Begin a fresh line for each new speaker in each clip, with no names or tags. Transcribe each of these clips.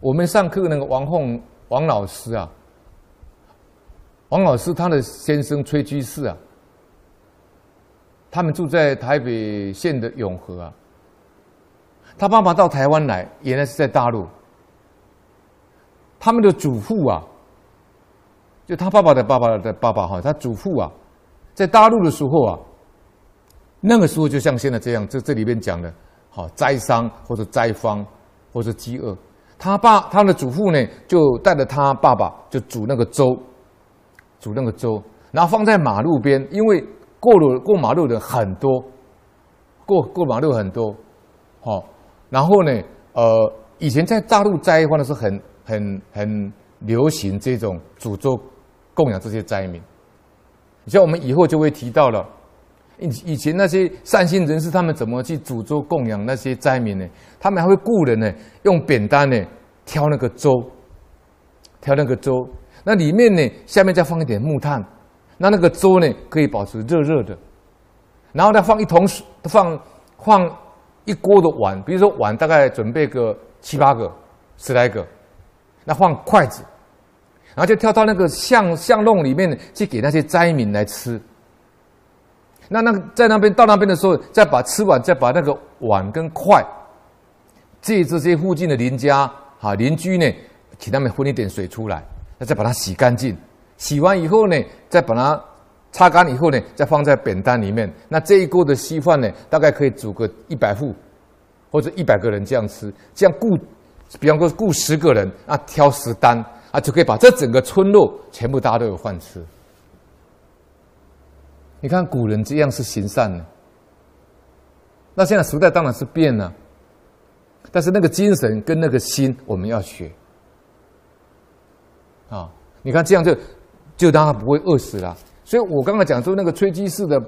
我们上课那个王凤王老师啊，王老师他的先生崔居士啊，他们住在台北县的永和啊。他爸爸到台湾来，原来是在大陆。他们的祖父啊，就他爸爸的爸爸的爸爸哈，他祖父啊，在大陆的时候啊，那个时候就像现在这样，这这里边讲的，好灾伤或者灾荒或者饥饿，他爸他的祖父呢，就带着他爸爸就煮那个粥，煮那个粥，然后放在马路边，因为过路过马路的很多，过过马路很多，好。然后呢，呃，以前在大陆灾荒的时候很，很很很流行这种煮粥供养这些灾民。像我们以后就会提到了，以以前那些善心人士，他们怎么去煮粥供养那些灾民呢？他们还会雇人呢，用扁担呢挑那个粥，挑那个粥，那里面呢下面再放一点木炭，那那个粥呢可以保持热热的，然后再放一桶水，放放。一锅的碗，比如说碗大概准备个七八个、十来个，那放筷子，然后就跳到那个巷巷弄里面去给那些灾民来吃。那那个在那边到那边的时候，再把吃完，再把那个碗跟筷借这些附近的邻家哈邻居呢，请他们分一点水出来，那再把它洗干净，洗完以后呢，再把它。擦干以后呢，再放在扁担里面。那这一锅的稀饭呢，大概可以煮个一百户，或者一百个人这样吃。这样雇，比方说雇十个人啊，挑十担啊，就可以把这整个村落全部大家都有饭吃。你看古人这样是行善的。那现在时代当然是变了，但是那个精神跟那个心我们要学。啊，你看这样就就让他不会饿死了。所以我刚才讲说，那个崔居士的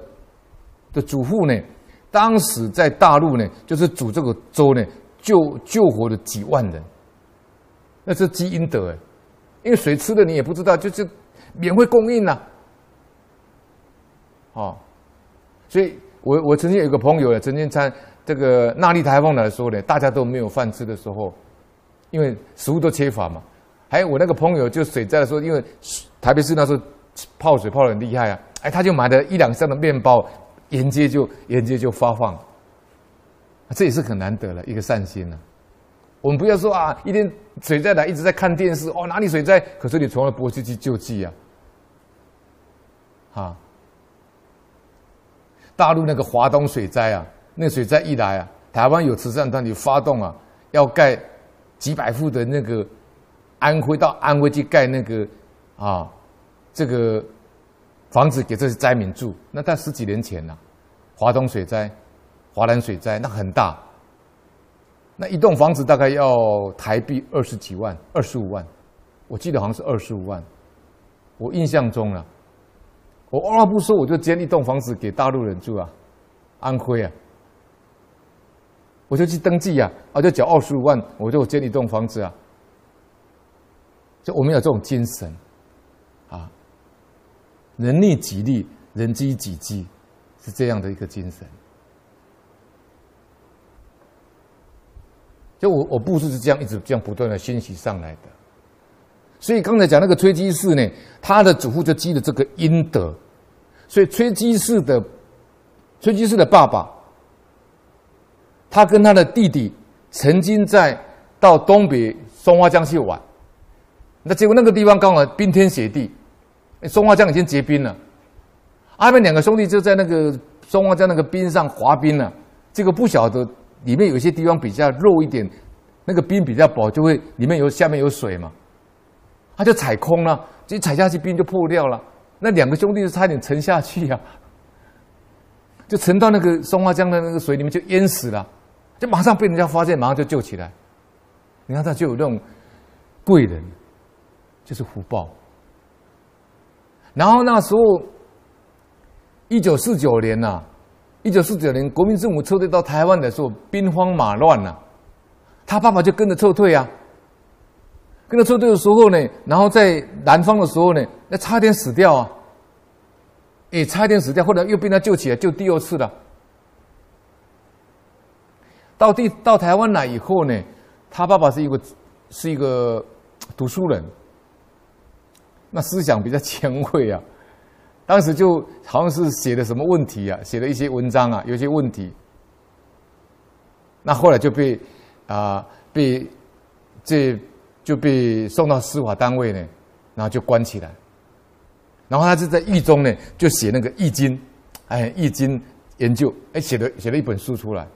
的祖父呢，当时在大陆呢，就是煮这个粥呢，救救活了几万人，那是积阴德哎，因为水吃的你也不知道，就是免费供应呐，哦，所以我我曾经有一个朋友呢，曾经在这个纳莉台风来说呢，大家都没有饭吃的时候，因为食物都缺乏嘛，还有我那个朋友就水灾的时候，因为台北市那时候。泡水泡得很厉害啊！哎，他就买了一两箱的面包，沿街就沿街就发放，这也是很难得的一个善心呢、啊。我们不要说啊，一天水灾来一直在看电视哦，哪里水灾？可是你从来不会去去救济啊！啊，大陆那个华东水灾啊，那水灾一来啊，台湾有慈善团体发动啊，要盖几百户的那个安徽到安徽去盖那个啊。这个房子给这些灾民住，那在十几年前呢、啊，华东水灾、华南水灾，那很大，那一栋房子大概要台币二十几万、二十五万，我记得好像是二十五万，我印象中啊，我二话不说我就建一栋房子给大陆人住啊，安徽啊，我就去登记呀、啊，啊就缴二十五万，我就建一栋房子啊，就我们有这种精神。啊人利己利，人机己机，是这样的一个精神。就我我部属是这样一直这样不断的兴起上来的。所以刚才讲那个崔居士呢，他的祖父就积了这个阴德，所以崔基士的崔基士的爸爸，他跟他的弟弟曾经在到东北松花江去玩，那结果那个地方刚好冰天雪地。松花江已经结冰了，他们两个兄弟就在那个松花江那个冰上滑冰了。这个不晓得里面有些地方比较肉一点，那个冰比较薄，就会里面有下面有水嘛。他就踩空了，就踩下去冰就破掉了。那两个兄弟就差点沉下去呀，就沉到那个松花江的那个水里面就淹死了，就马上被人家发现，马上就救起来。你看他就有那种贵人，就是福报。然后那时候，一九四九年呐、啊，一九四九年国民政府撤退到台湾的时候，兵荒马乱呐、啊，他爸爸就跟着撤退啊。跟着撤退的时候呢，然后在南方的时候呢，那差点死掉啊，也差点死掉，后来又被他救起来，救第二次了。到第到台湾来以后呢，他爸爸是一个是一个读书人，那思想比较前卫啊。当时就好像是写的什么问题啊，写了一些文章啊，有些问题。那后来就被啊、被这就被送到司法单位呢，然后就关起来。然后他就在狱中呢，就写那个《易经》，哎，《易经》研究，哎，写了写了一本书出来。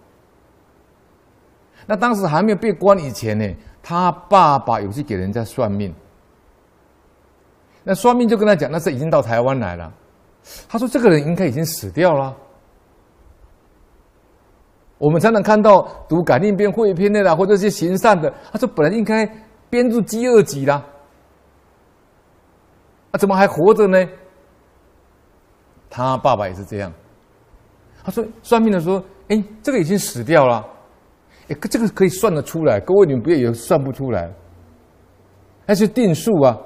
那当时还没有被关以前呢，他爸爸有去给人家算命。那算命就跟他讲，那是已经到台湾来了。他说这个人应该已经死掉了。我们常常看到读感应篇、会篇的啦，或者是行善的，他说本来应该编入饥饿集啦。啊，怎么还活着呢？他爸爸也是这样。他说算命的说，哎，这个已经死掉了。哎，这个可以算得出来。各位你们不要以为算不出来，那是定数啊。